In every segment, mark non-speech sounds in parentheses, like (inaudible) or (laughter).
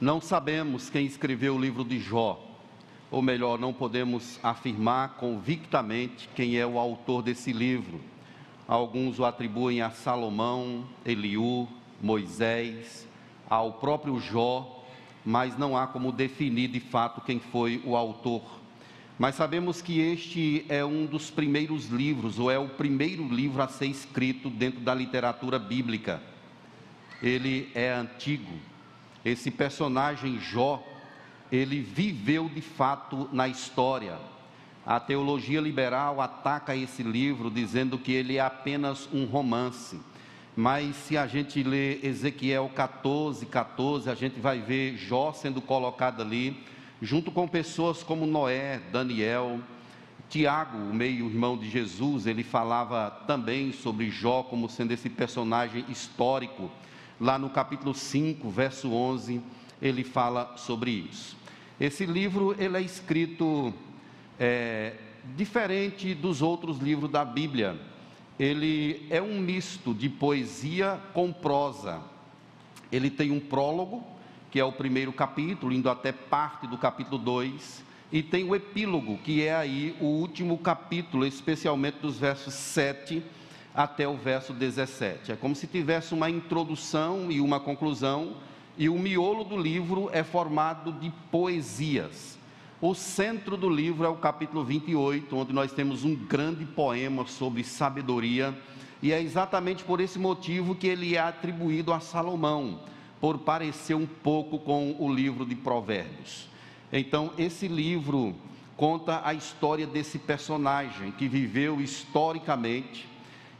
Não sabemos quem escreveu o livro de Jó, ou melhor, não podemos afirmar convictamente quem é o autor desse livro. Alguns o atribuem a Salomão, Eliú, Moisés, ao próprio Jó, mas não há como definir de fato quem foi o autor. Mas sabemos que este é um dos primeiros livros, ou é o primeiro livro a ser escrito dentro da literatura bíblica. Ele é antigo, esse personagem Jó, ele viveu de fato na história. A teologia liberal ataca esse livro dizendo que ele é apenas um romance. Mas se a gente lê Ezequiel 14, 14, a gente vai ver Jó sendo colocado ali, junto com pessoas como Noé, Daniel, Tiago, o meio-irmão de Jesus, ele falava também sobre Jó como sendo esse personagem histórico Lá no capítulo 5, verso 11, ele fala sobre isso. Esse livro ele é escrito é, diferente dos outros livros da Bíblia. Ele é um misto de poesia com prosa. Ele tem um prólogo, que é o primeiro capítulo, indo até parte do capítulo 2, e tem o epílogo, que é aí o último capítulo, especialmente dos versos 7 até o verso 17. É como se tivesse uma introdução e uma conclusão, e o miolo do livro é formado de poesias. O centro do livro é o capítulo 28, onde nós temos um grande poema sobre sabedoria, e é exatamente por esse motivo que ele é atribuído a Salomão, por parecer um pouco com o livro de Provérbios. Então, esse livro conta a história desse personagem que viveu historicamente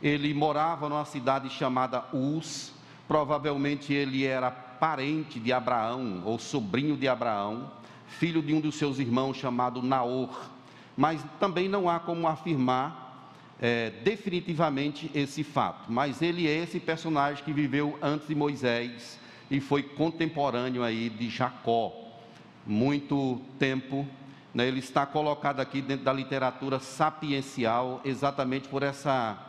ele morava numa cidade chamada Uz, provavelmente ele era parente de Abraão ou sobrinho de Abraão, filho de um dos seus irmãos chamado Naor. Mas também não há como afirmar é, definitivamente esse fato. Mas ele é esse personagem que viveu antes de Moisés e foi contemporâneo aí de Jacó, muito tempo. Né, ele está colocado aqui dentro da literatura sapiencial exatamente por essa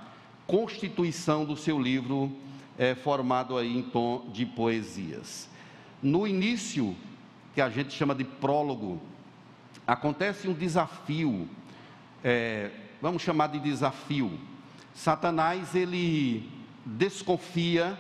constituição do seu livro, é, formado aí em tom de poesias. No início, que a gente chama de prólogo, acontece um desafio, é, vamos chamar de desafio. Satanás ele desconfia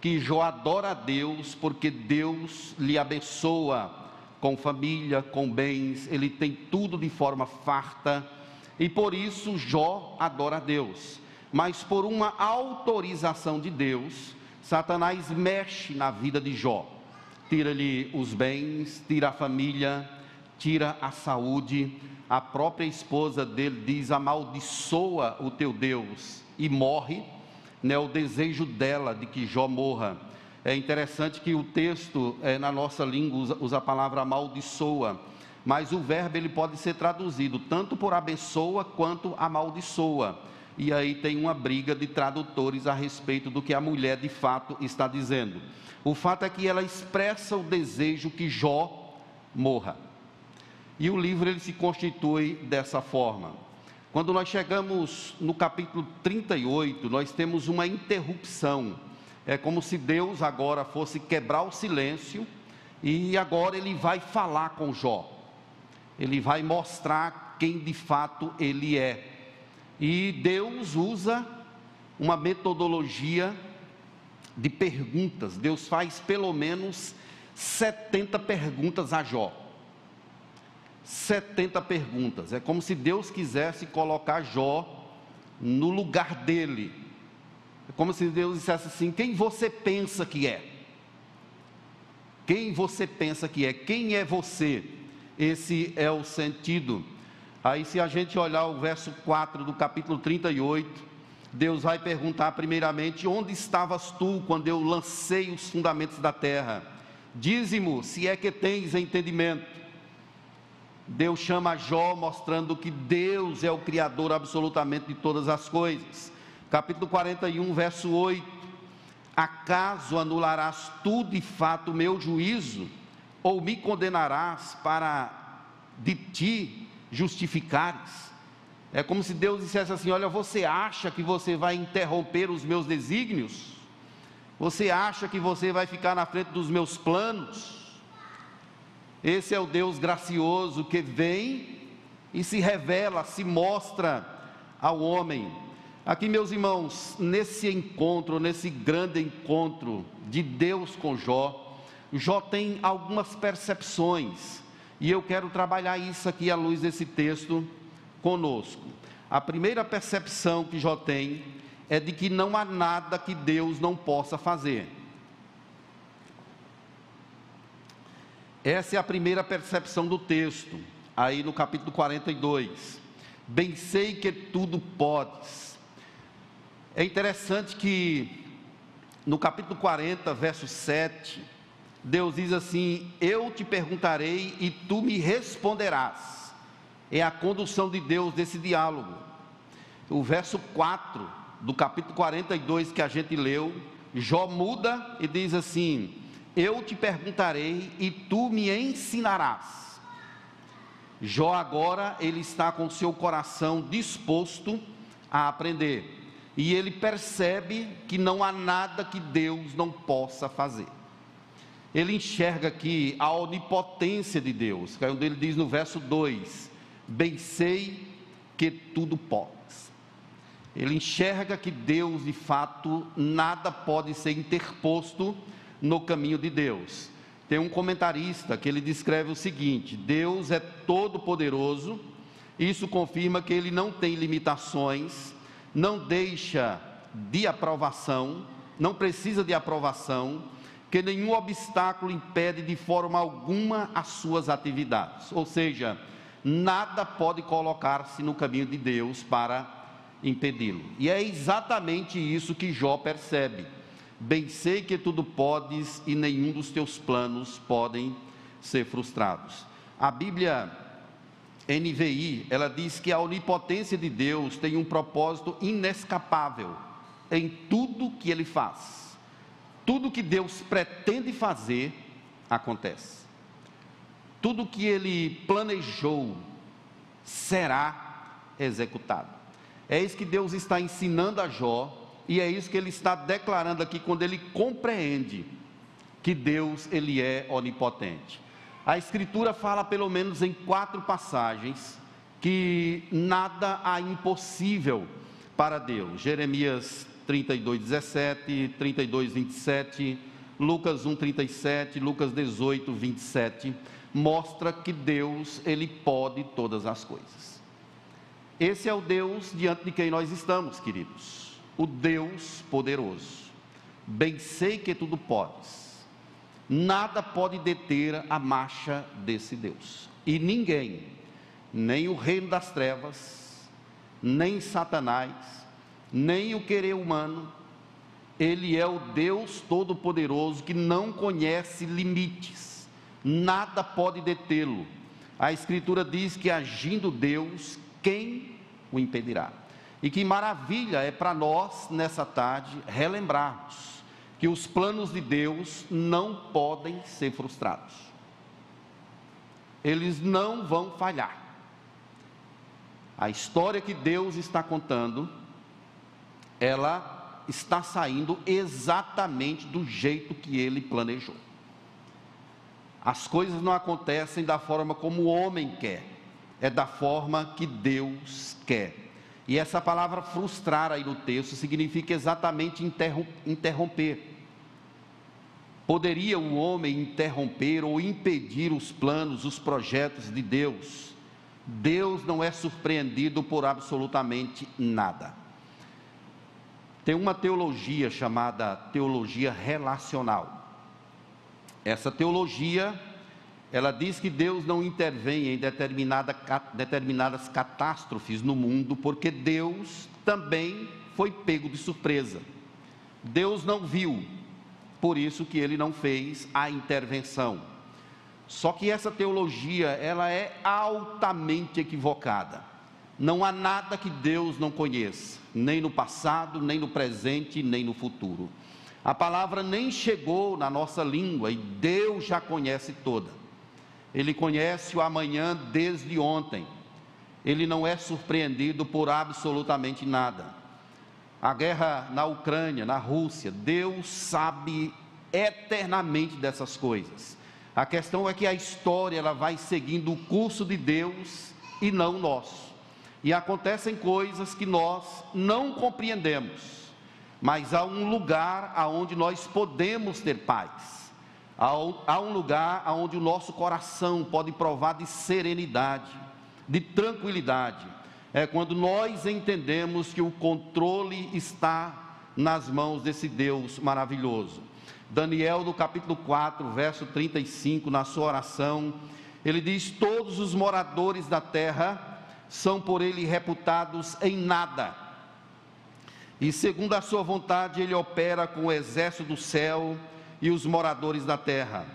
que Jó adora a Deus porque Deus lhe abençoa com família, com bens, ele tem tudo de forma farta e por isso Jó adora a Deus mas por uma autorização de Deus, Satanás mexe na vida de Jó. Tira-lhe os bens, tira a família, tira a saúde. A própria esposa dele diz: amaldiçoa o teu Deus e morre. Né, o desejo dela de que Jó morra. É interessante que o texto, é, na nossa língua, usa, usa a palavra amaldiçoa, mas o verbo ele pode ser traduzido tanto por abençoa quanto amaldiçoa e aí tem uma briga de tradutores a respeito do que a mulher de fato está dizendo. O fato é que ela expressa o desejo que Jó morra. E o livro ele se constitui dessa forma. Quando nós chegamos no capítulo 38, nós temos uma interrupção. É como se Deus agora fosse quebrar o silêncio e agora ele vai falar com Jó. Ele vai mostrar quem de fato ele é. E Deus usa uma metodologia de perguntas. Deus faz pelo menos 70 perguntas a Jó. 70 perguntas. É como se Deus quisesse colocar Jó no lugar dele. É como se Deus dissesse assim: quem você pensa que é? Quem você pensa que é? Quem é você? Esse é o sentido Aí, se a gente olhar o verso 4 do capítulo 38, Deus vai perguntar primeiramente: Onde estavas tu quando eu lancei os fundamentos da terra? Dízimo, se é que tens entendimento. Deus chama Jó, mostrando que Deus é o Criador absolutamente de todas as coisas. Capítulo 41, verso 8: Acaso anularás tu de fato o meu juízo, ou me condenarás para de ti justificares. É como se Deus dissesse assim: Olha, você acha que você vai interromper os meus desígnios? Você acha que você vai ficar na frente dos meus planos? Esse é o Deus gracioso que vem e se revela, se mostra ao homem. Aqui, meus irmãos, nesse encontro, nesse grande encontro de Deus com Jó, Jó tem algumas percepções, e eu quero trabalhar isso aqui à luz desse texto conosco. A primeira percepção que Jó tem é de que não há nada que Deus não possa fazer. Essa é a primeira percepção do texto, aí no capítulo 42. Bem sei que tudo podes. É interessante que no capítulo 40, verso 7, Deus diz assim: Eu te perguntarei e tu me responderás. É a condução de Deus desse diálogo. O verso 4 do capítulo 42 que a gente leu, Jó muda e diz assim: eu te perguntarei e tu me ensinarás. Jó agora ele está com seu coração disposto a aprender. E ele percebe que não há nada que Deus não possa fazer. Ele enxerga aqui a onipotência de Deus, que é onde ele diz no verso 2: Bem sei que tudo podes. Ele enxerga que Deus, de fato, nada pode ser interposto no caminho de Deus. Tem um comentarista que ele descreve o seguinte: Deus é todo poderoso. Isso confirma que ele não tem limitações, não deixa de aprovação, não precisa de aprovação, que nenhum obstáculo impede de forma alguma as suas atividades. Ou seja, nada pode colocar-se no caminho de Deus para impedi-lo. E é exatamente isso que Jó percebe. Bem sei que tudo podes e nenhum dos teus planos podem ser frustrados. A Bíblia NVI, ela diz que a onipotência de Deus tem um propósito inescapável em tudo que ele faz. Tudo que Deus pretende fazer acontece. Tudo que ele planejou será executado. É isso que Deus está ensinando a Jó e é isso que ele está declarando aqui quando ele compreende que Deus ele é onipotente. A escritura fala pelo menos em quatro passagens que nada há impossível para Deus. Jeremias 32, 17, 32, 27, Lucas 1, 37, Lucas 18, 27, mostra que Deus, Ele pode todas as coisas. Esse é o Deus diante de quem nós estamos, queridos o Deus poderoso. Bem sei que tudo podes. Nada pode deter a marcha desse Deus. E ninguém, nem o reino das trevas, nem Satanás, nem o querer humano, ele é o Deus todo-poderoso que não conhece limites. Nada pode detê-lo. A Escritura diz que agindo Deus, quem o impedirá? E que maravilha é para nós, nessa tarde, relembrarmos que os planos de Deus não podem ser frustrados. Eles não vão falhar. A história que Deus está contando, ela está saindo exatamente do jeito que ele planejou. As coisas não acontecem da forma como o homem quer, é da forma que Deus quer. E essa palavra frustrar aí no texto significa exatamente interromper. Poderia o homem interromper ou impedir os planos, os projetos de Deus? Deus não é surpreendido por absolutamente nada. Tem uma teologia chamada teologia relacional. Essa teologia ela diz que Deus não intervém em determinada, determinadas catástrofes no mundo, porque Deus também foi pego de surpresa. Deus não viu, por isso que ele não fez a intervenção. Só que essa teologia, ela é altamente equivocada. Não há nada que Deus não conheça, nem no passado, nem no presente, nem no futuro. A palavra nem chegou na nossa língua e Deus já conhece toda. Ele conhece o amanhã desde ontem. Ele não é surpreendido por absolutamente nada. A guerra na Ucrânia, na Rússia, Deus sabe eternamente dessas coisas. A questão é que a história ela vai seguindo o curso de Deus e não nosso. E acontecem coisas que nós não compreendemos, mas há um lugar aonde nós podemos ter paz. Há um lugar aonde o nosso coração pode provar de serenidade, de tranquilidade. É quando nós entendemos que o controle está nas mãos desse Deus maravilhoso. Daniel, no capítulo 4, verso 35, na sua oração, ele diz: Todos os moradores da terra são por ele reputados em nada. E segundo a sua vontade, ele opera com o exército do céu e os moradores da terra.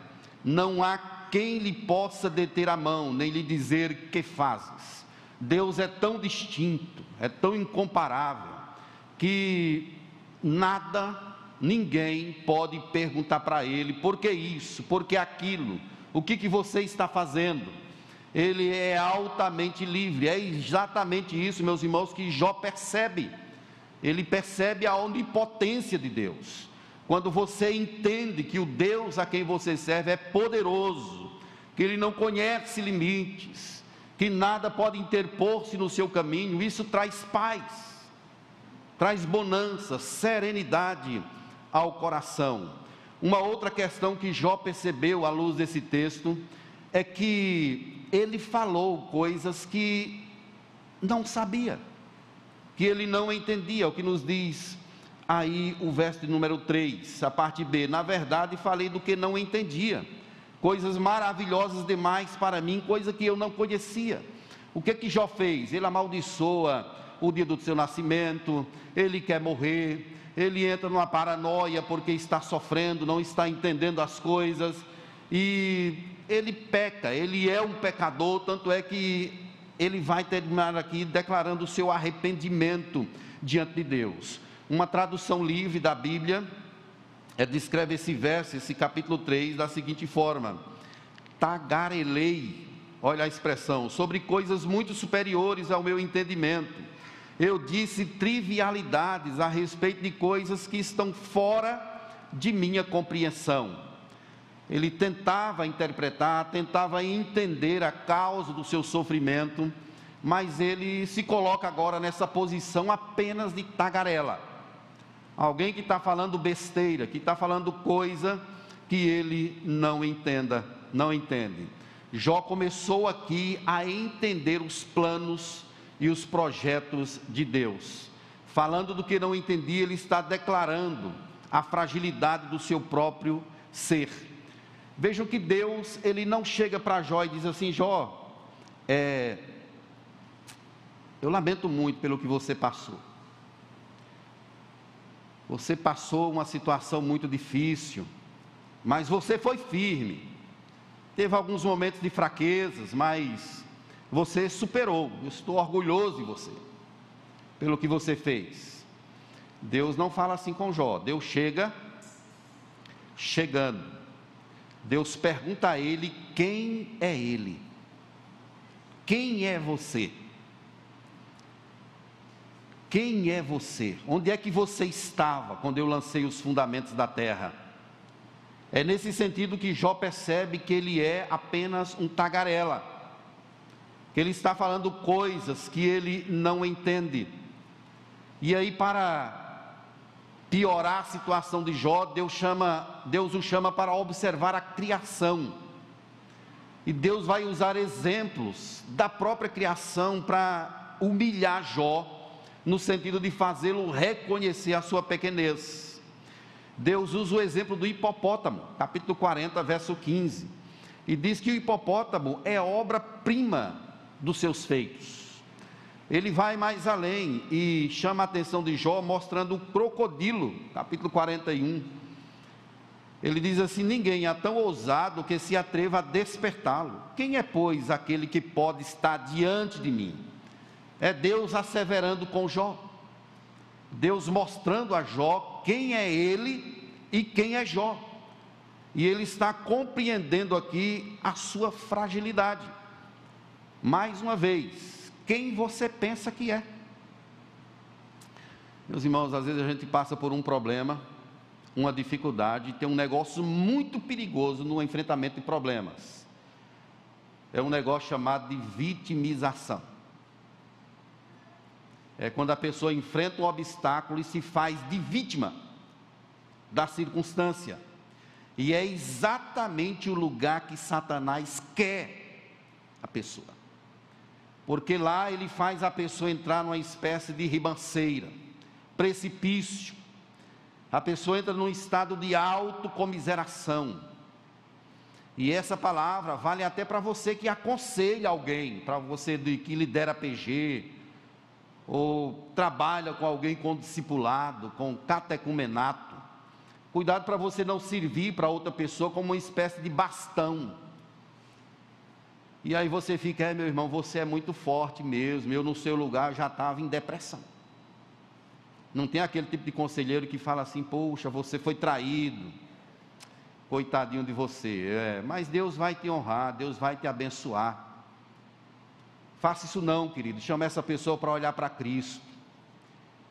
Não há quem lhe possa deter a mão, nem lhe dizer que fazes. Deus é tão distinto, é tão incomparável, que nada, ninguém pode perguntar para ele por que isso, por que aquilo, o que, que você está fazendo ele é altamente livre. É exatamente isso, meus irmãos, que Jó percebe. Ele percebe a onipotência de Deus. Quando você entende que o Deus a quem você serve é poderoso, que ele não conhece limites, que nada pode interpor-se no seu caminho, isso traz paz, traz bonança, serenidade ao coração. Uma outra questão que Jó percebeu à luz desse texto é que ele falou coisas que não sabia, que ele não entendia, o que nos diz aí o verso número 3, a parte B. Na verdade, falei do que não entendia, coisas maravilhosas demais para mim, coisa que eu não conhecia. O que que Jó fez? Ele amaldiçoa o dia do seu nascimento, ele quer morrer, ele entra numa paranoia porque está sofrendo, não está entendendo as coisas, e ele peca, ele é um pecador, tanto é que ele vai terminar aqui declarando o seu arrependimento diante de Deus. Uma tradução livre da Bíblia é, descreve esse verso, esse capítulo 3, da seguinte forma: Tagarelei, olha a expressão, sobre coisas muito superiores ao meu entendimento. Eu disse trivialidades a respeito de coisas que estão fora de minha compreensão. Ele tentava interpretar, tentava entender a causa do seu sofrimento, mas ele se coloca agora nessa posição apenas de tagarela. Alguém que está falando besteira, que está falando coisa que ele não entenda, não entende. Jó começou aqui a entender os planos e os projetos de Deus. Falando do que não entendia, ele está declarando a fragilidade do seu próprio ser. Vejam que Deus, ele não chega para Jó e diz assim: Jó, é, eu lamento muito pelo que você passou. Você passou uma situação muito difícil, mas você foi firme. Teve alguns momentos de fraquezas, mas você superou. Eu estou orgulhoso de você, pelo que você fez. Deus não fala assim com Jó. Deus chega chegando. Deus pergunta a ele quem é ele. Quem é você? Quem é você? Onde é que você estava quando eu lancei os fundamentos da terra? É nesse sentido que Jó percebe que ele é apenas um tagarela, que ele está falando coisas que ele não entende. E aí, para piorar a situação de Jó, Deus chama, Deus o chama para observar a criação. E Deus vai usar exemplos da própria criação para humilhar Jó, no sentido de fazê-lo reconhecer a sua pequenez. Deus usa o exemplo do hipopótamo, capítulo 40, verso 15, e diz que o hipopótamo é obra-prima dos seus feitos. Ele vai mais além e chama a atenção de Jó, mostrando o crocodilo, capítulo 41. Ele diz assim: Ninguém é tão ousado que se atreva a despertá-lo. Quem é, pois, aquele que pode estar diante de mim? É Deus asseverando com Jó. Deus mostrando a Jó quem é ele e quem é Jó. E ele está compreendendo aqui a sua fragilidade. Mais uma vez, quem você pensa que é. Meus irmãos, às vezes a gente passa por um problema uma dificuldade, tem um negócio muito perigoso no enfrentamento de problemas. É um negócio chamado de vitimização. É quando a pessoa enfrenta um obstáculo e se faz de vítima da circunstância. E é exatamente o lugar que Satanás quer a pessoa. Porque lá ele faz a pessoa entrar numa espécie de ribanceira, precipício. A pessoa entra num estado de autocomiseração. E essa palavra vale até para você que aconselha alguém, para você que lidera PG, ou trabalha com alguém com discipulado, com catecumenato. Cuidado para você não servir para outra pessoa como uma espécie de bastão. E aí você fica, é meu irmão, você é muito forte mesmo, eu no seu lugar já estava em depressão. Não tem aquele tipo de conselheiro que fala assim, poxa, você foi traído, coitadinho de você. É, mas Deus vai te honrar, Deus vai te abençoar. Faça isso não, querido. Chama essa pessoa para olhar para Cristo.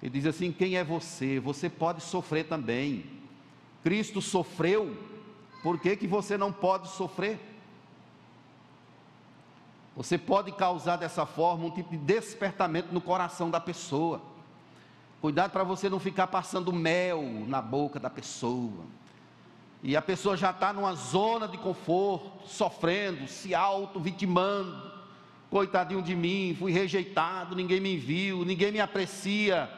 Ele diz assim: quem é você? Você pode sofrer também. Cristo sofreu, por que, que você não pode sofrer? Você pode causar dessa forma um tipo de despertamento no coração da pessoa. Cuidado para você não ficar passando mel na boca da pessoa. E a pessoa já está numa zona de conforto, sofrendo, se auto-vitimando. Coitadinho de mim, fui rejeitado, ninguém me viu, ninguém me aprecia.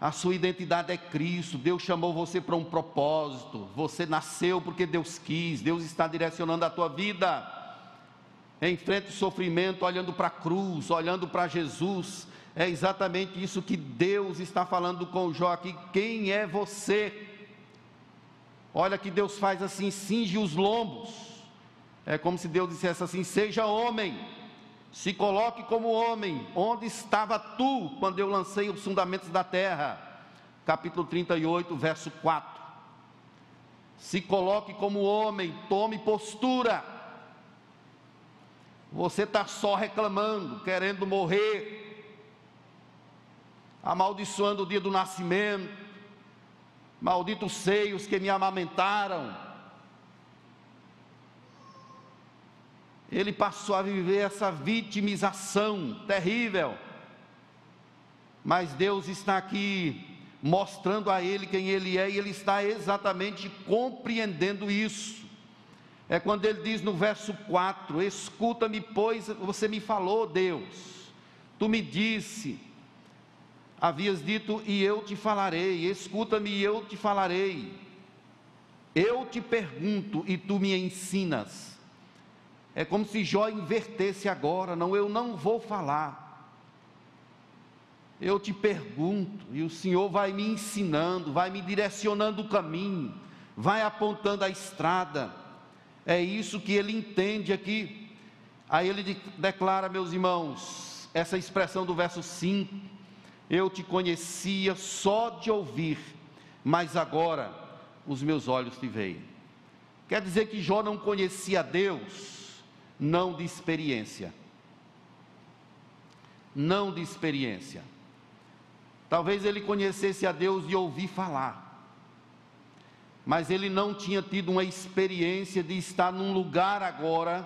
A sua identidade é Cristo. Deus chamou você para um propósito. Você nasceu porque Deus quis. Deus está direcionando a tua vida. Enfrente o sofrimento olhando para a cruz, olhando para Jesus. É exatamente isso que Deus está falando com Jó aqui. Quem é você? Olha que Deus faz assim, cinge os lombos. É como se Deus dissesse assim: seja homem se coloque como homem, onde estava tu quando eu lancei os fundamentos da terra? Capítulo 38, verso 4. Se coloque como homem, tome postura. Você está só reclamando, querendo morrer, amaldiçoando o dia do nascimento, malditos seios que me amamentaram ele passou a viver essa vitimização terrível. Mas Deus está aqui mostrando a ele quem ele é e ele está exatamente compreendendo isso. É quando ele diz no verso 4: Escuta-me, pois você me falou, Deus, tu me disse, havias dito, e eu te falarei, escuta-me e eu te falarei. Eu te pergunto e tu me ensinas. É como se Jó invertesse agora, não, eu não vou falar. Eu te pergunto, e o Senhor vai me ensinando, vai me direcionando o caminho, vai apontando a estrada. É isso que ele entende aqui. Aí ele declara, meus irmãos, essa expressão do verso 5: Eu te conhecia só de ouvir, mas agora os meus olhos te veem. Quer dizer que Jó não conhecia Deus, não de experiência. Não de experiência. Talvez ele conhecesse a Deus de ouvir falar, mas ele não tinha tido uma experiência de estar num lugar agora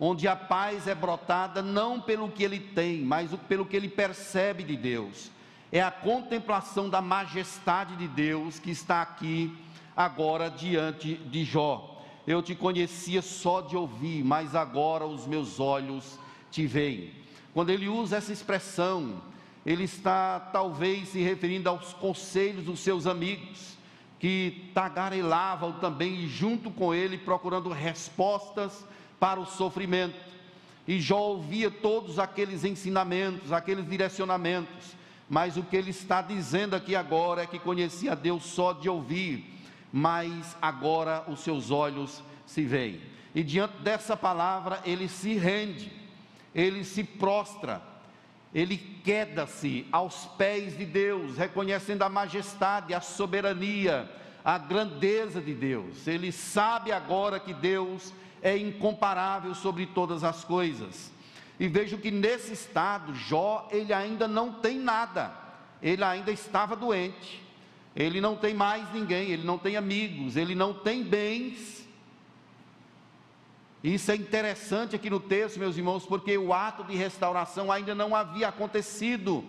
onde a paz é brotada não pelo que ele tem, mas pelo que ele percebe de Deus. É a contemplação da majestade de Deus que está aqui agora diante de Jó eu te conhecia só de ouvir, mas agora os meus olhos te veem. Quando ele usa essa expressão, ele está talvez se referindo aos conselhos dos seus amigos, que tagarelavam também junto com ele, procurando respostas para o sofrimento. E Jó ouvia todos aqueles ensinamentos, aqueles direcionamentos, mas o que ele está dizendo aqui agora é que conhecia Deus só de ouvir mas agora os seus olhos se veem. E diante dessa palavra, ele se rende, ele se prostra, ele queda-se aos pés de Deus, reconhecendo a majestade, a soberania, a grandeza de Deus. Ele sabe agora que Deus é incomparável sobre todas as coisas. E vejo que nesse estado, Jó, ele ainda não tem nada, ele ainda estava doente ele não tem mais ninguém, ele não tem amigos, ele não tem bens. Isso é interessante aqui no texto, meus irmãos, porque o ato de restauração ainda não havia acontecido,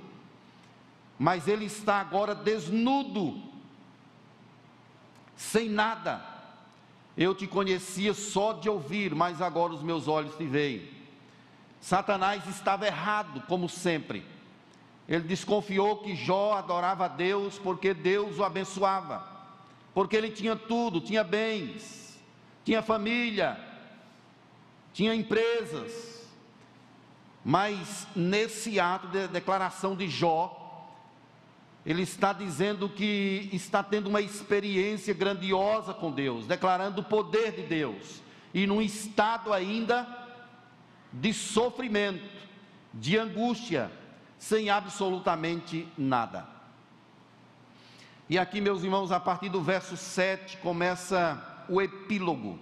mas ele está agora desnudo, sem nada. Eu te conhecia só de ouvir, mas agora os meus olhos te veem. Satanás estava errado, como sempre. Ele desconfiou que Jó adorava a Deus porque Deus o abençoava, porque ele tinha tudo, tinha bens, tinha família, tinha empresas. Mas nesse ato de declaração de Jó, ele está dizendo que está tendo uma experiência grandiosa com Deus, declarando o poder de Deus, e num estado ainda de sofrimento, de angústia, sem absolutamente nada. E aqui, meus irmãos, a partir do verso 7 começa o epílogo,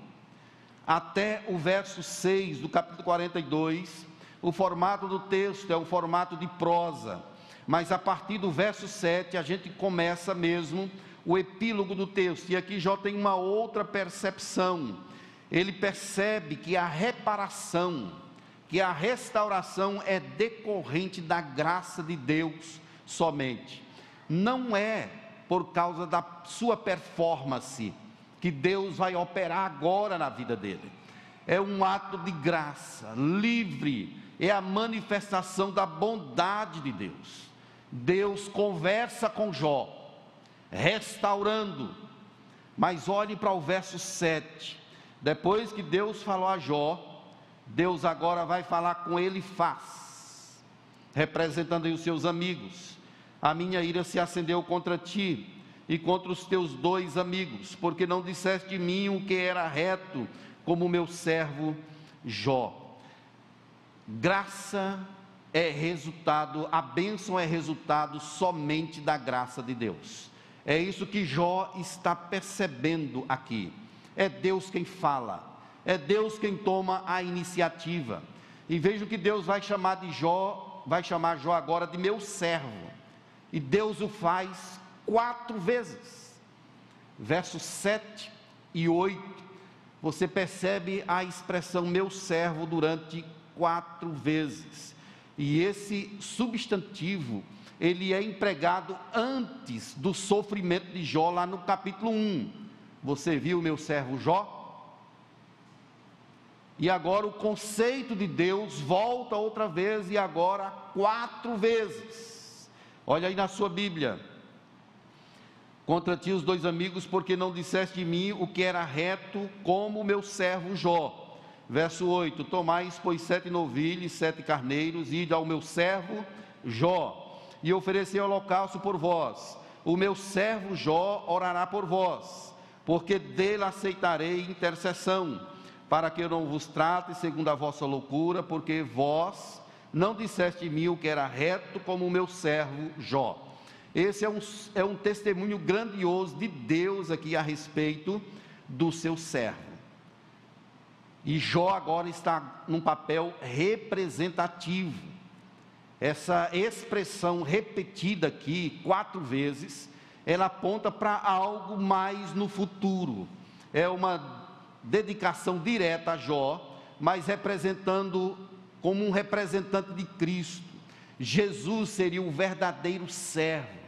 até o verso 6 do capítulo 42. O formato do texto é o formato de prosa mas a partir do verso 7 a gente começa mesmo o epílogo do texto, e aqui Jó tem uma outra percepção. Ele percebe que a reparação, que a restauração é decorrente da graça de Deus somente. Não é por causa da sua performance que Deus vai operar agora na vida dele. É um ato de graça, livre, é a manifestação da bondade de Deus. Deus conversa com Jó, restaurando. Mas olhe para o verso 7. Depois que Deus falou a Jó, Deus agora vai falar com ele faz, representando aí os seus amigos. A minha ira se acendeu contra ti e contra os teus dois amigos, porque não disseste de mim o que era reto, como o meu servo Jó. Graça é resultado, a bênção é resultado somente da graça de Deus. É isso que Jó está percebendo aqui. É Deus quem fala, é Deus quem toma a iniciativa. E veja que Deus vai chamar de Jó, vai chamar Jó agora de meu servo. E Deus o faz quatro vezes. Versos 7 e 8, você percebe a expressão meu servo durante quatro vezes. E esse substantivo, ele é empregado antes do sofrimento de Jó, lá no capítulo 1. Você viu meu servo Jó? E agora o conceito de Deus volta outra vez, e agora quatro vezes. Olha aí na sua Bíblia. Contra ti os dois amigos, porque não disseste de mim o que era reto, como meu servo Jó Verso 8: Tomais, pois, sete novilhos, sete carneiros, e ide ao meu servo Jó, e oferecei holocausto por vós. O meu servo Jó orará por vós, porque dele aceitarei intercessão, para que eu não vos trate segundo a vossa loucura, porque vós não disseste de mim o que era reto, como o meu servo Jó. Esse é um, é um testemunho grandioso de Deus aqui a respeito do seu servo. E Jó agora está num papel representativo. Essa expressão repetida aqui quatro vezes, ela aponta para algo mais no futuro. É uma dedicação direta a Jó, mas representando como um representante de Cristo. Jesus seria o verdadeiro servo,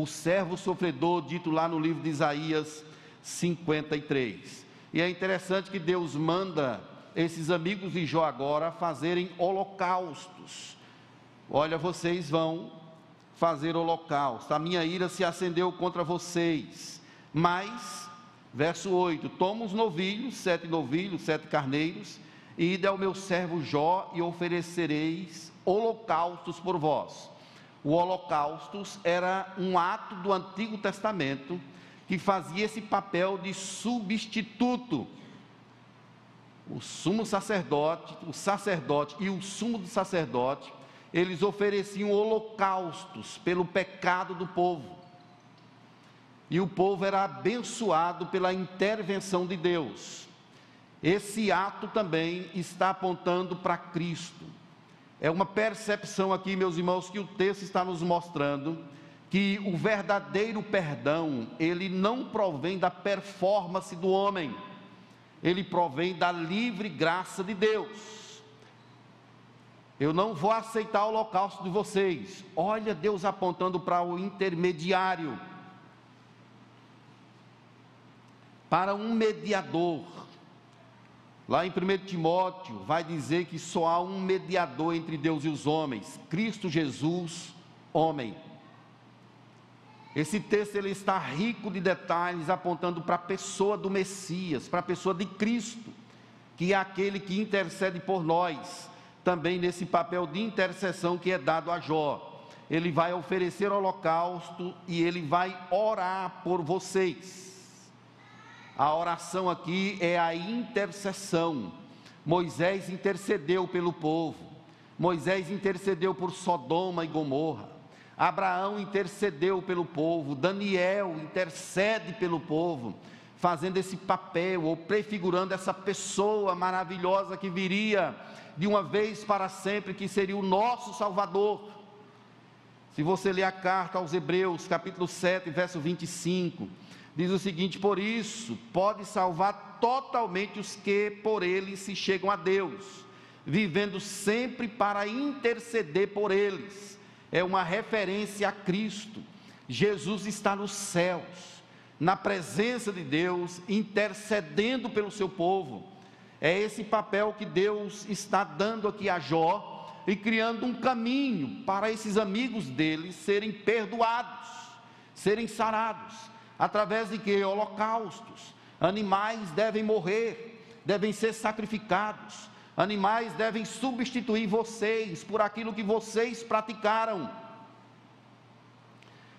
o servo sofredor, dito lá no livro de Isaías 53. E é interessante que Deus manda esses amigos de Jó agora fazerem holocaustos. Olha, vocês vão fazer holocausto. A minha ira se acendeu contra vocês. Mas, verso 8: Toma os novilhos, sete novilhos, sete carneiros, e ide ao meu servo Jó e oferecereis holocaustos por vós. O holocaustos era um ato do Antigo Testamento que fazia esse papel de substituto. O sumo sacerdote, o sacerdote e o sumo do sacerdote, eles ofereciam holocaustos pelo pecado do povo. E o povo era abençoado pela intervenção de Deus. Esse ato também está apontando para Cristo. É uma percepção aqui, meus irmãos, que o texto está nos mostrando que o verdadeiro perdão, ele não provém da performance do homem, ele provém da livre graça de Deus. Eu não vou aceitar o holocausto de vocês. Olha Deus apontando para o intermediário, para um mediador. Lá em 1 Timóteo vai dizer que só há um mediador entre Deus e os homens, Cristo Jesus, homem. Esse texto ele está rico de detalhes apontando para a pessoa do Messias, para a pessoa de Cristo, que é aquele que intercede por nós, também nesse papel de intercessão que é dado a Jó. Ele vai oferecer holocausto e ele vai orar por vocês. A oração aqui é a intercessão. Moisés intercedeu pelo povo. Moisés intercedeu por Sodoma e Gomorra. Abraão intercedeu pelo povo, Daniel intercede pelo povo, fazendo esse papel ou prefigurando essa pessoa maravilhosa que viria de uma vez para sempre, que seria o nosso Salvador. Se você ler a carta aos Hebreus, capítulo 7, verso 25, diz o seguinte: Por isso pode salvar totalmente os que por ele se chegam a Deus, vivendo sempre para interceder por eles é uma referência a Cristo. Jesus está nos céus, na presença de Deus, intercedendo pelo seu povo. É esse papel que Deus está dando aqui a Jó e criando um caminho para esses amigos dele serem perdoados, serem sarados, através de que? Holocaustos. Animais devem morrer, devem ser sacrificados Animais devem substituir vocês por aquilo que vocês praticaram.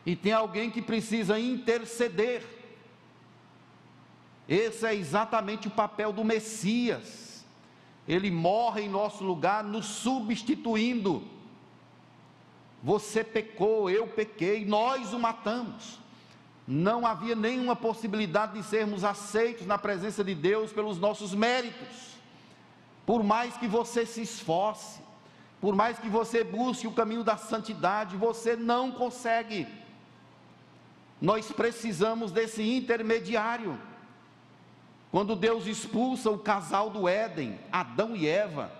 E tem alguém que precisa interceder. Esse é exatamente o papel do Messias. Ele morre em nosso lugar, nos substituindo. Você pecou, eu pequei, nós o matamos. Não havia nenhuma possibilidade de sermos aceitos na presença de Deus pelos nossos méritos. Por mais que você se esforce, por mais que você busque o caminho da santidade, você não consegue. Nós precisamos desse intermediário. Quando Deus expulsa o casal do Éden, Adão e Eva,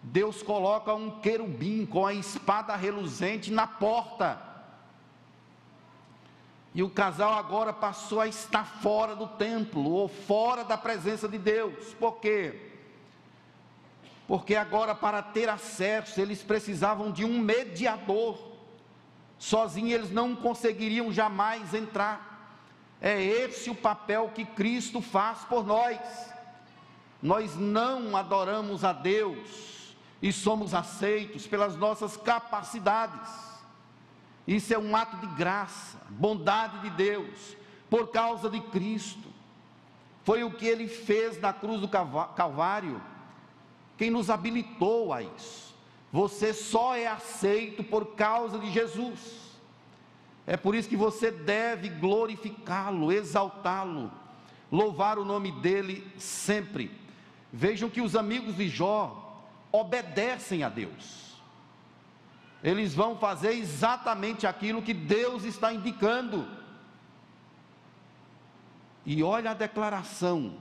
Deus coloca um querubim com a espada reluzente na porta. E o casal agora passou a estar fora do templo ou fora da presença de Deus. Por quê? porque agora para ter acesso eles precisavam de um mediador. Sozinhos eles não conseguiriam jamais entrar. É esse o papel que Cristo faz por nós. Nós não adoramos a Deus e somos aceitos pelas nossas capacidades. Isso é um ato de graça, bondade de Deus, por causa de Cristo. Foi o que ele fez na cruz do Calvário quem nos habilitou a isso. Você só é aceito por causa de Jesus. É por isso que você deve glorificá-lo, exaltá-lo, louvar o nome dele sempre. Vejam que os amigos de Jó obedecem a Deus. Eles vão fazer exatamente aquilo que Deus está indicando. E olha a declaração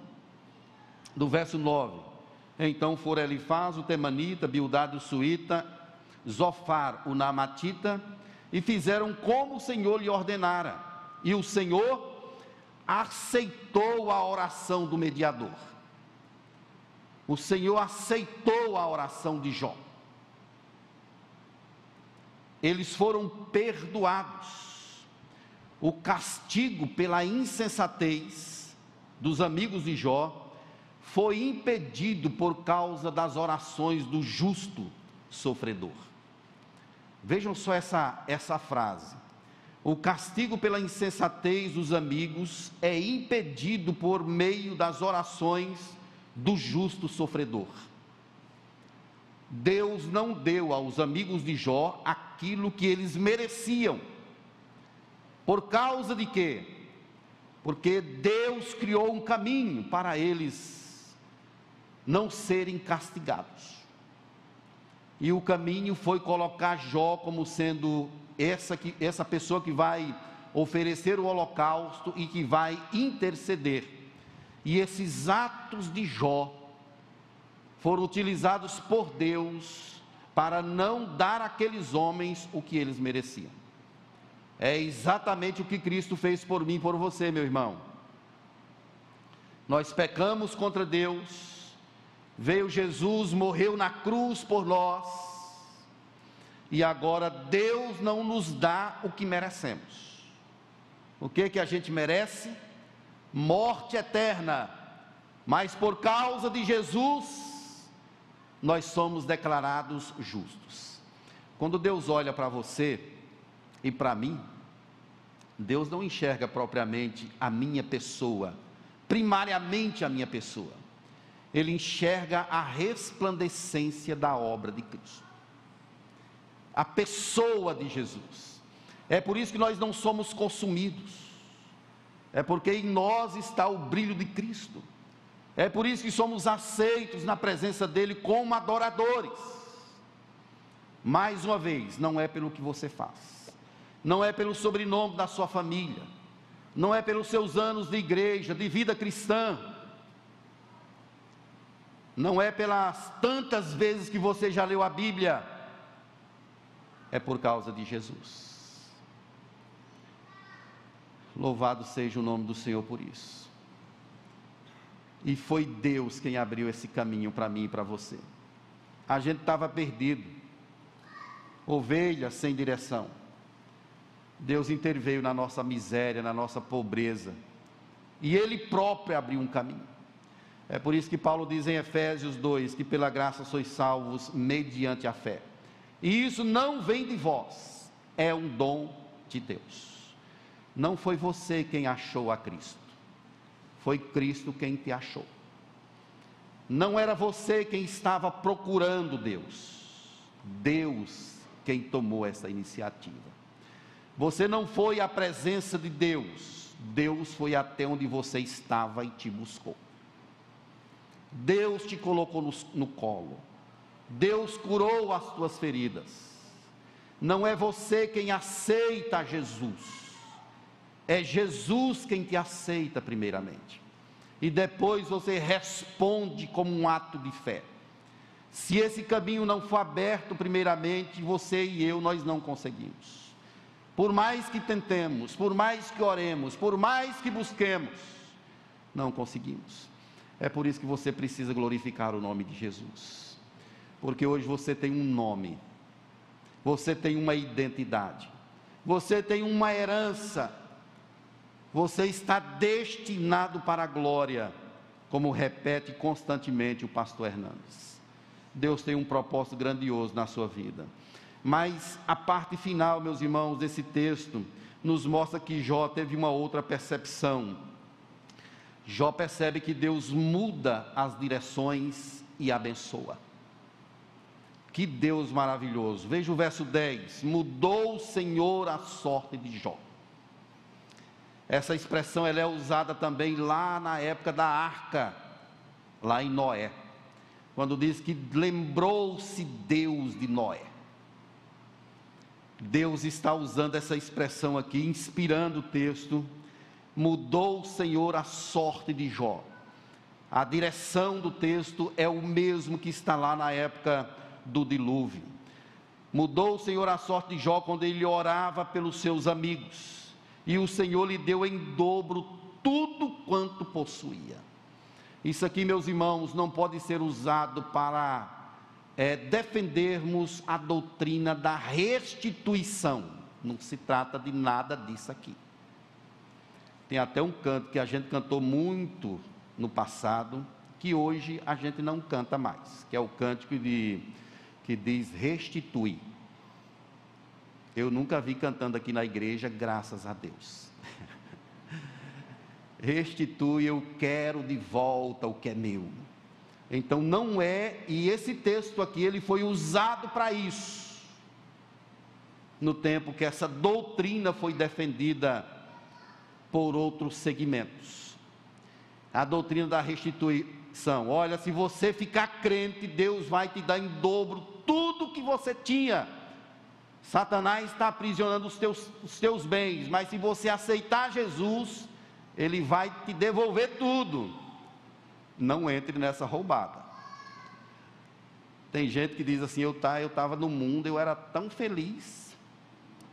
do verso 9: então foram Elifaz, o Temanita, Bildade, o Suíta, Zofar, o Namatita, e fizeram como o Senhor lhe ordenara. E o Senhor aceitou a oração do mediador. O Senhor aceitou a oração de Jó. Eles foram perdoados. O castigo pela insensatez dos amigos de Jó foi impedido por causa das orações do justo sofredor. Vejam só essa, essa frase. O castigo pela insensatez dos amigos é impedido por meio das orações do justo sofredor. Deus não deu aos amigos de Jó aquilo que eles mereciam. Por causa de quê? Porque Deus criou um caminho para eles não serem castigados. E o caminho foi colocar Jó como sendo essa, que, essa pessoa que vai oferecer o holocausto e que vai interceder. E esses atos de Jó foram utilizados por Deus para não dar àqueles homens o que eles mereciam. É exatamente o que Cristo fez por mim e por você, meu irmão. Nós pecamos contra Deus, veio Jesus, morreu na cruz por nós, e agora Deus não nos dá o que merecemos. O que que a gente merece? Morte eterna. Mas por causa de Jesus, nós somos declarados justos. Quando Deus olha para você e para mim, Deus não enxerga propriamente a minha pessoa, primariamente a minha pessoa. Ele enxerga a resplandecência da obra de Cristo. A pessoa de Jesus. É por isso que nós não somos consumidos. É porque em nós está o brilho de Cristo. É por isso que somos aceitos na presença dele como adoradores. Mais uma vez, não é pelo que você faz, não é pelo sobrenome da sua família, não é pelos seus anos de igreja, de vida cristã, não é pelas tantas vezes que você já leu a Bíblia, é por causa de Jesus. Louvado seja o nome do Senhor por isso. E foi Deus quem abriu esse caminho para mim e para você. A gente estava perdido, ovelha sem direção. Deus interveio na nossa miséria, na nossa pobreza, e Ele próprio abriu um caminho. É por isso que Paulo diz em Efésios 2 que pela graça sois salvos mediante a fé. E isso não vem de vós, é um dom de Deus. Não foi você quem achou a Cristo, foi Cristo quem te achou. Não era você quem estava procurando Deus, Deus quem tomou essa iniciativa. Você não foi à presença de Deus, Deus foi até onde você estava e te buscou. Deus te colocou no, no colo, Deus curou as tuas feridas. Não é você quem aceita Jesus, é Jesus quem te aceita primeiramente. E depois você responde como um ato de fé. Se esse caminho não for aberto primeiramente, você e eu nós não conseguimos. Por mais que tentemos, por mais que oremos, por mais que busquemos, não conseguimos. É por isso que você precisa glorificar o nome de Jesus. Porque hoje você tem um nome. Você tem uma identidade. Você tem uma herança você está destinado para a glória, como repete constantemente o pastor Hernandes. Deus tem um propósito grandioso na sua vida. Mas a parte final, meus irmãos, desse texto nos mostra que Jó teve uma outra percepção. Jó percebe que Deus muda as direções e abençoa. Que Deus maravilhoso. Veja o verso 10: Mudou o Senhor a sorte de Jó. Essa expressão ela é usada também lá na época da arca, lá em Noé, quando diz que lembrou-se Deus de Noé. Deus está usando essa expressão aqui, inspirando o texto. Mudou o Senhor a sorte de Jó. A direção do texto é o mesmo que está lá na época do dilúvio. Mudou o Senhor a sorte de Jó quando ele orava pelos seus amigos e o Senhor lhe deu em dobro tudo quanto possuía. Isso aqui, meus irmãos, não pode ser usado para é, defendermos a doutrina da restituição. Não se trata de nada disso aqui. Tem até um canto que a gente cantou muito no passado, que hoje a gente não canta mais, que é o cântico de, que diz restitui. Eu nunca vi cantando aqui na igreja, graças a Deus. (laughs) Restitui, eu quero de volta o que é meu. Então não é, e esse texto aqui ele foi usado para isso. No tempo que essa doutrina foi defendida por outros segmentos. A doutrina da restituição. Olha, se você ficar crente, Deus vai te dar em dobro tudo que você tinha. Satanás está aprisionando os teus, os teus bens, mas se você aceitar Jesus, ele vai te devolver tudo. Não entre nessa roubada. Tem gente que diz assim: eu tá, estava no mundo, eu era tão feliz,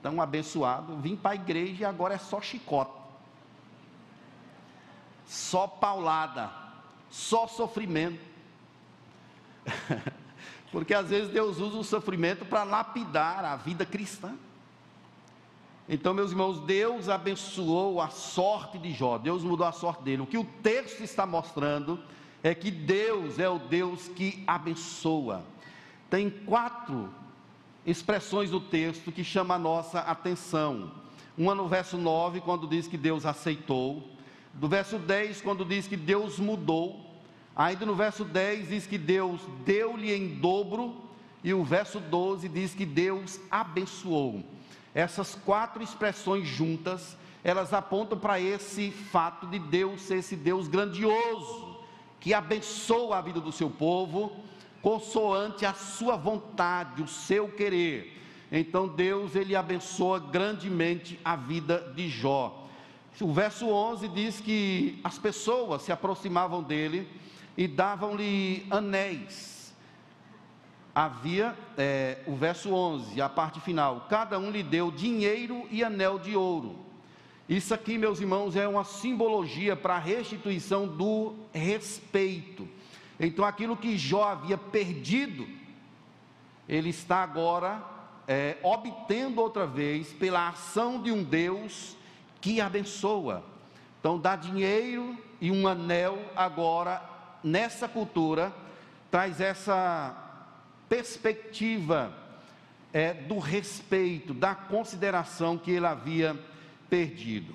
tão abençoado, vim para a igreja e agora é só chicote, só paulada, só sofrimento. (laughs) Porque às vezes Deus usa o sofrimento para lapidar a vida cristã. Então, meus irmãos, Deus abençoou a sorte de Jó, Deus mudou a sorte dele. O que o texto está mostrando é que Deus é o Deus que abençoa. Tem quatro expressões do texto que chamam a nossa atenção. Uma no verso 9, quando diz que Deus aceitou. Do verso 10, quando diz que Deus mudou. Ainda no verso 10 diz que Deus deu-lhe em dobro, e o verso 12 diz que Deus abençoou. Essas quatro expressões juntas, elas apontam para esse fato de Deus ser esse Deus grandioso, que abençoa a vida do seu povo, consoante a sua vontade, o seu querer. Então Deus ele abençoa grandemente a vida de Jó. O verso 11 diz que as pessoas se aproximavam dele e davam-lhe anéis. Havia, é, o verso 11, a parte final, cada um lhe deu dinheiro e anel de ouro. Isso aqui, meus irmãos, é uma simbologia para a restituição do respeito. Então, aquilo que Jó havia perdido, ele está agora é, obtendo outra vez pela ação de um Deus que abençoa. Então, dá dinheiro e um anel agora nessa cultura, traz essa perspectiva é, do respeito, da consideração que ele havia perdido.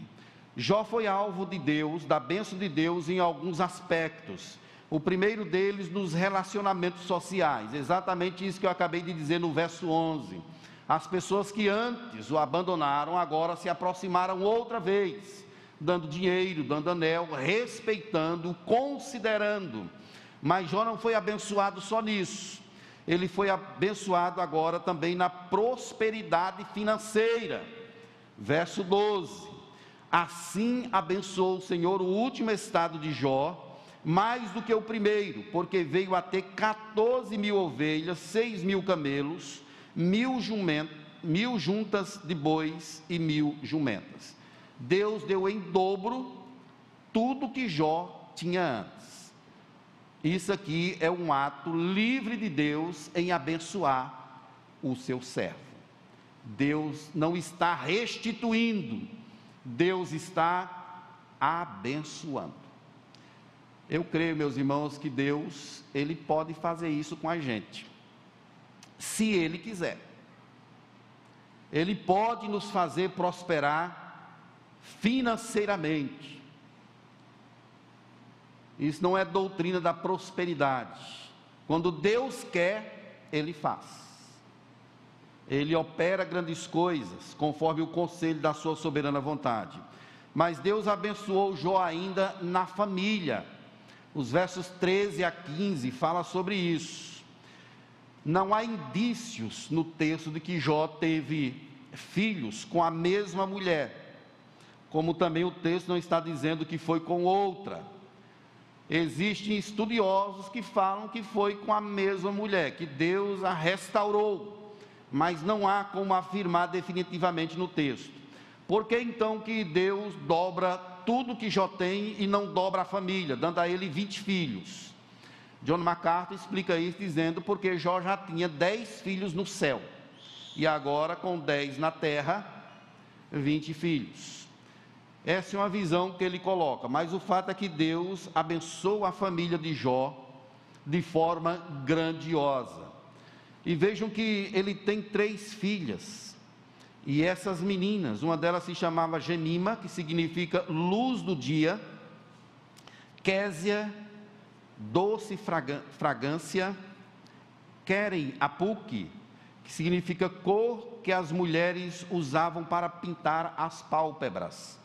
Jó foi alvo de Deus, da bênção de Deus em alguns aspectos. O primeiro deles nos relacionamentos sociais, exatamente isso que eu acabei de dizer no verso 11. As pessoas que antes o abandonaram, agora se aproximaram outra vez dando dinheiro, dando anel, respeitando, considerando. Mas Jó não foi abençoado só nisso. Ele foi abençoado agora também na prosperidade financeira. Verso 12. Assim abençoou o Senhor o último estado de Jó, mais do que o primeiro, porque veio a ter 14 mil ovelhas, 6 mil camelos, mil, jumentos, mil juntas de bois e mil jumentas. Deus deu em dobro tudo que Jó tinha antes. Isso aqui é um ato livre de Deus em abençoar o seu servo. Deus não está restituindo, Deus está abençoando. Eu creio, meus irmãos, que Deus, ele pode fazer isso com a gente. Se ele quiser. Ele pode nos fazer prosperar financeiramente. Isso não é doutrina da prosperidade. Quando Deus quer, Ele faz. Ele opera grandes coisas, conforme o conselho da sua soberana vontade. Mas Deus abençoou Jó ainda na família. Os versos 13 a 15 fala sobre isso. Não há indícios no texto de que Jó teve filhos com a mesma mulher como também o texto não está dizendo que foi com outra. Existem estudiosos que falam que foi com a mesma mulher, que Deus a restaurou, mas não há como afirmar definitivamente no texto. Por que então que Deus dobra tudo que Jó tem e não dobra a família, dando a ele 20 filhos? John MacArthur explica isso dizendo porque Jó já tinha 10 filhos no céu, e agora com 10 na terra, 20 filhos. Essa é uma visão que ele coloca, mas o fato é que Deus abençoa a família de Jó de forma grandiosa. E vejam que ele tem três filhas. E essas meninas, uma delas se chamava Gemima, que significa luz do dia, Késia, doce fragrância, Querem Apuque, que significa cor que as mulheres usavam para pintar as pálpebras.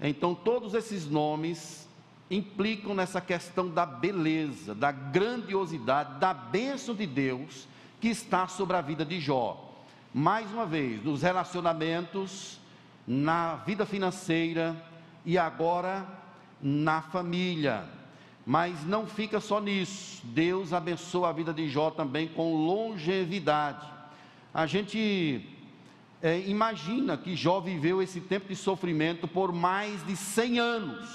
Então, todos esses nomes implicam nessa questão da beleza, da grandiosidade, da bênção de Deus que está sobre a vida de Jó. Mais uma vez, nos relacionamentos, na vida financeira e agora na família. Mas não fica só nisso. Deus abençoa a vida de Jó também com longevidade. A gente é, imagina que Jó viveu esse tempo de sofrimento por mais de 100 anos.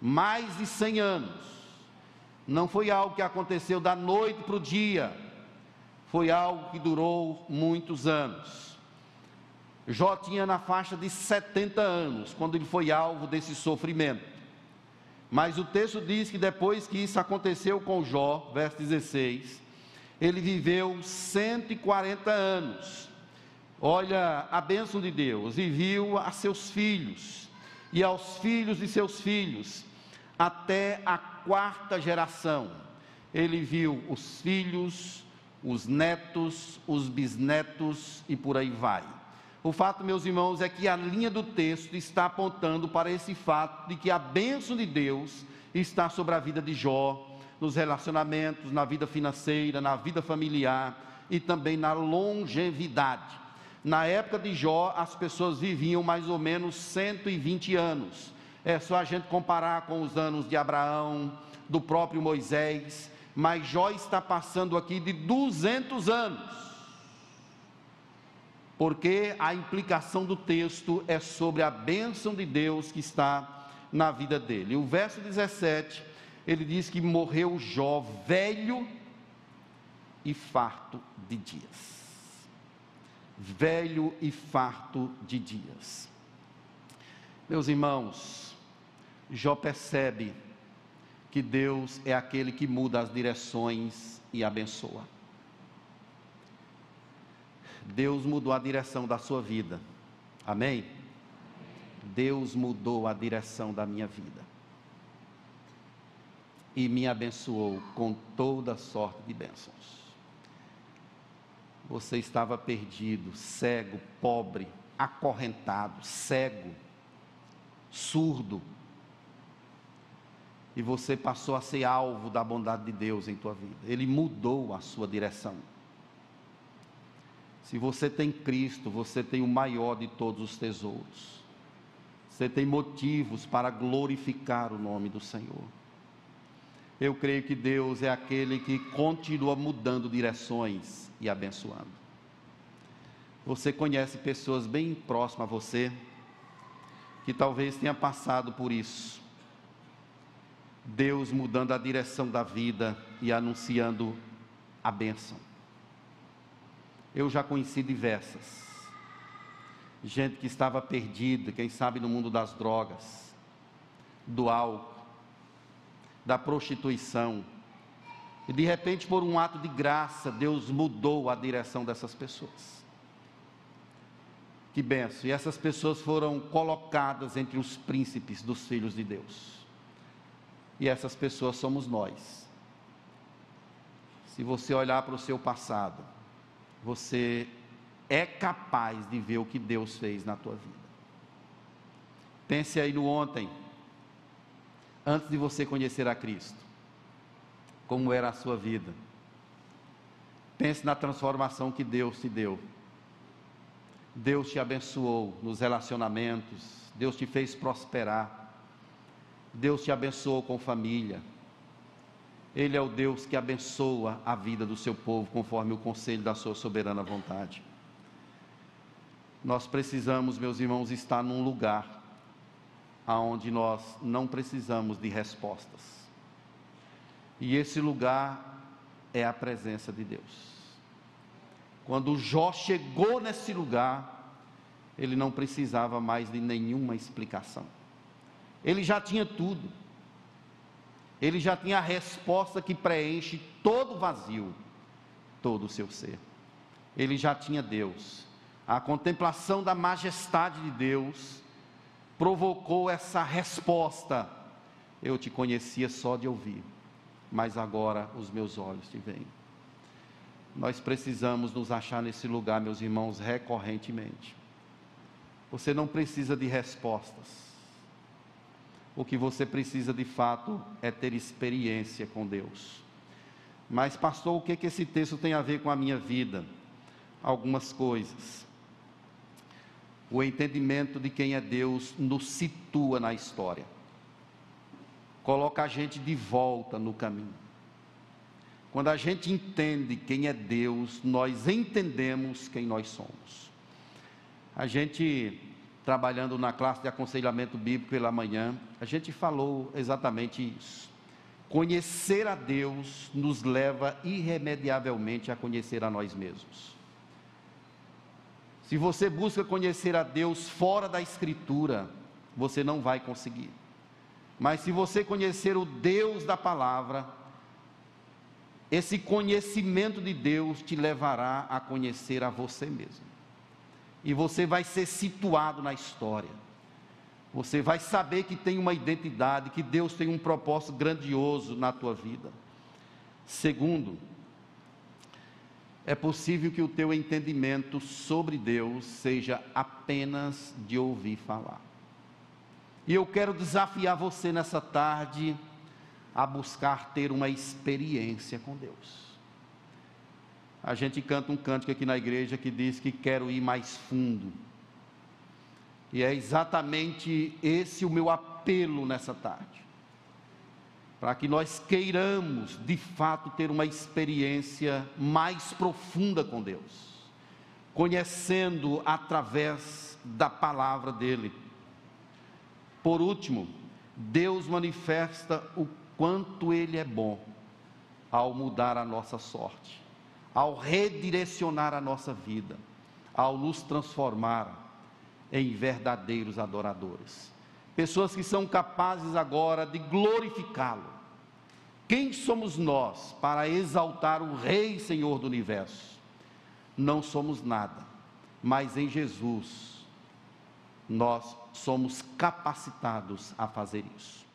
Mais de 100 anos. Não foi algo que aconteceu da noite para o dia, foi algo que durou muitos anos. Jó tinha na faixa de 70 anos quando ele foi alvo desse sofrimento. Mas o texto diz que depois que isso aconteceu com Jó, verso 16, ele viveu 140 anos. Olha a bênção de Deus, e viu a seus filhos, e aos filhos de seus filhos, até a quarta geração. Ele viu os filhos, os netos, os bisnetos e por aí vai. O fato, meus irmãos, é que a linha do texto está apontando para esse fato de que a bênção de Deus está sobre a vida de Jó, nos relacionamentos, na vida financeira, na vida familiar e também na longevidade. Na época de Jó, as pessoas viviam mais ou menos 120 anos. É só a gente comparar com os anos de Abraão, do próprio Moisés, mas Jó está passando aqui de 200 anos. Porque a implicação do texto é sobre a bênção de Deus que está na vida dele. O verso 17, ele diz que morreu Jó velho e farto de dias. Velho e farto de dias. Meus irmãos, Jó percebe que Deus é aquele que muda as direções e abençoa. Deus mudou a direção da sua vida. Amém? Deus mudou a direção da minha vida. E me abençoou com toda sorte de bênçãos. Você estava perdido, cego, pobre, acorrentado, cego, surdo, e você passou a ser alvo da bondade de Deus em tua vida. Ele mudou a sua direção. Se você tem Cristo, você tem o maior de todos os tesouros. Você tem motivos para glorificar o nome do Senhor. Eu creio que Deus é aquele que continua mudando direções e abençoando. Você conhece pessoas bem próximas a você que talvez tenha passado por isso Deus mudando a direção da vida e anunciando a bênção. Eu já conheci diversas. Gente que estava perdida, quem sabe no mundo das drogas, do álcool, da prostituição. E de repente, por um ato de graça, Deus mudou a direção dessas pessoas. Que benção! E essas pessoas foram colocadas entre os príncipes dos filhos de Deus e essas pessoas somos nós. Se você olhar para o seu passado, você é capaz de ver o que Deus fez na tua vida. Pense aí no ontem, antes de você conhecer a Cristo, como era a sua vida. Pense na transformação que Deus te deu. Deus te abençoou nos relacionamentos, Deus te fez prosperar. Deus te abençoou com família. Ele é o Deus que abençoa a vida do seu povo conforme o conselho da sua soberana vontade. Nós precisamos, meus irmãos, estar num lugar aonde nós não precisamos de respostas. E esse lugar é a presença de Deus. Quando Jó chegou nesse lugar, ele não precisava mais de nenhuma explicação. Ele já tinha tudo. Ele já tinha a resposta que preenche todo o vazio, todo o seu ser. Ele já tinha Deus. A contemplação da majestade de Deus provocou essa resposta. Eu te conhecia só de ouvir, mas agora os meus olhos te veem. Nós precisamos nos achar nesse lugar, meus irmãos, recorrentemente. Você não precisa de respostas o que você precisa de fato é ter experiência com Deus. Mas, pastor, o que, que esse texto tem a ver com a minha vida? Algumas coisas. O entendimento de quem é Deus nos situa na história, coloca a gente de volta no caminho. Quando a gente entende quem é Deus, nós entendemos quem nós somos. A gente, trabalhando na classe de aconselhamento bíblico pela manhã, a gente falou exatamente isso. Conhecer a Deus nos leva irremediavelmente a conhecer a nós mesmos. Se você busca conhecer a Deus fora da Escritura, você não vai conseguir. Mas se você conhecer o Deus da palavra, esse conhecimento de Deus te levará a conhecer a você mesmo. E você vai ser situado na história. Você vai saber que tem uma identidade, que Deus tem um propósito grandioso na tua vida. Segundo, é possível que o teu entendimento sobre Deus seja apenas de ouvir falar. E eu quero desafiar você nessa tarde a buscar ter uma experiência com Deus. A gente canta um cântico aqui na igreja que diz que quero ir mais fundo. E é exatamente esse o meu apelo nessa tarde. Para que nós queiramos, de fato, ter uma experiência mais profunda com Deus, conhecendo através da palavra dEle. Por último, Deus manifesta o quanto Ele é bom ao mudar a nossa sorte, ao redirecionar a nossa vida, ao nos transformar em verdadeiros adoradores. Pessoas que são capazes agora de glorificá-lo. Quem somos nós para exaltar o Rei Senhor do universo? Não somos nada, mas em Jesus nós somos capacitados a fazer isso.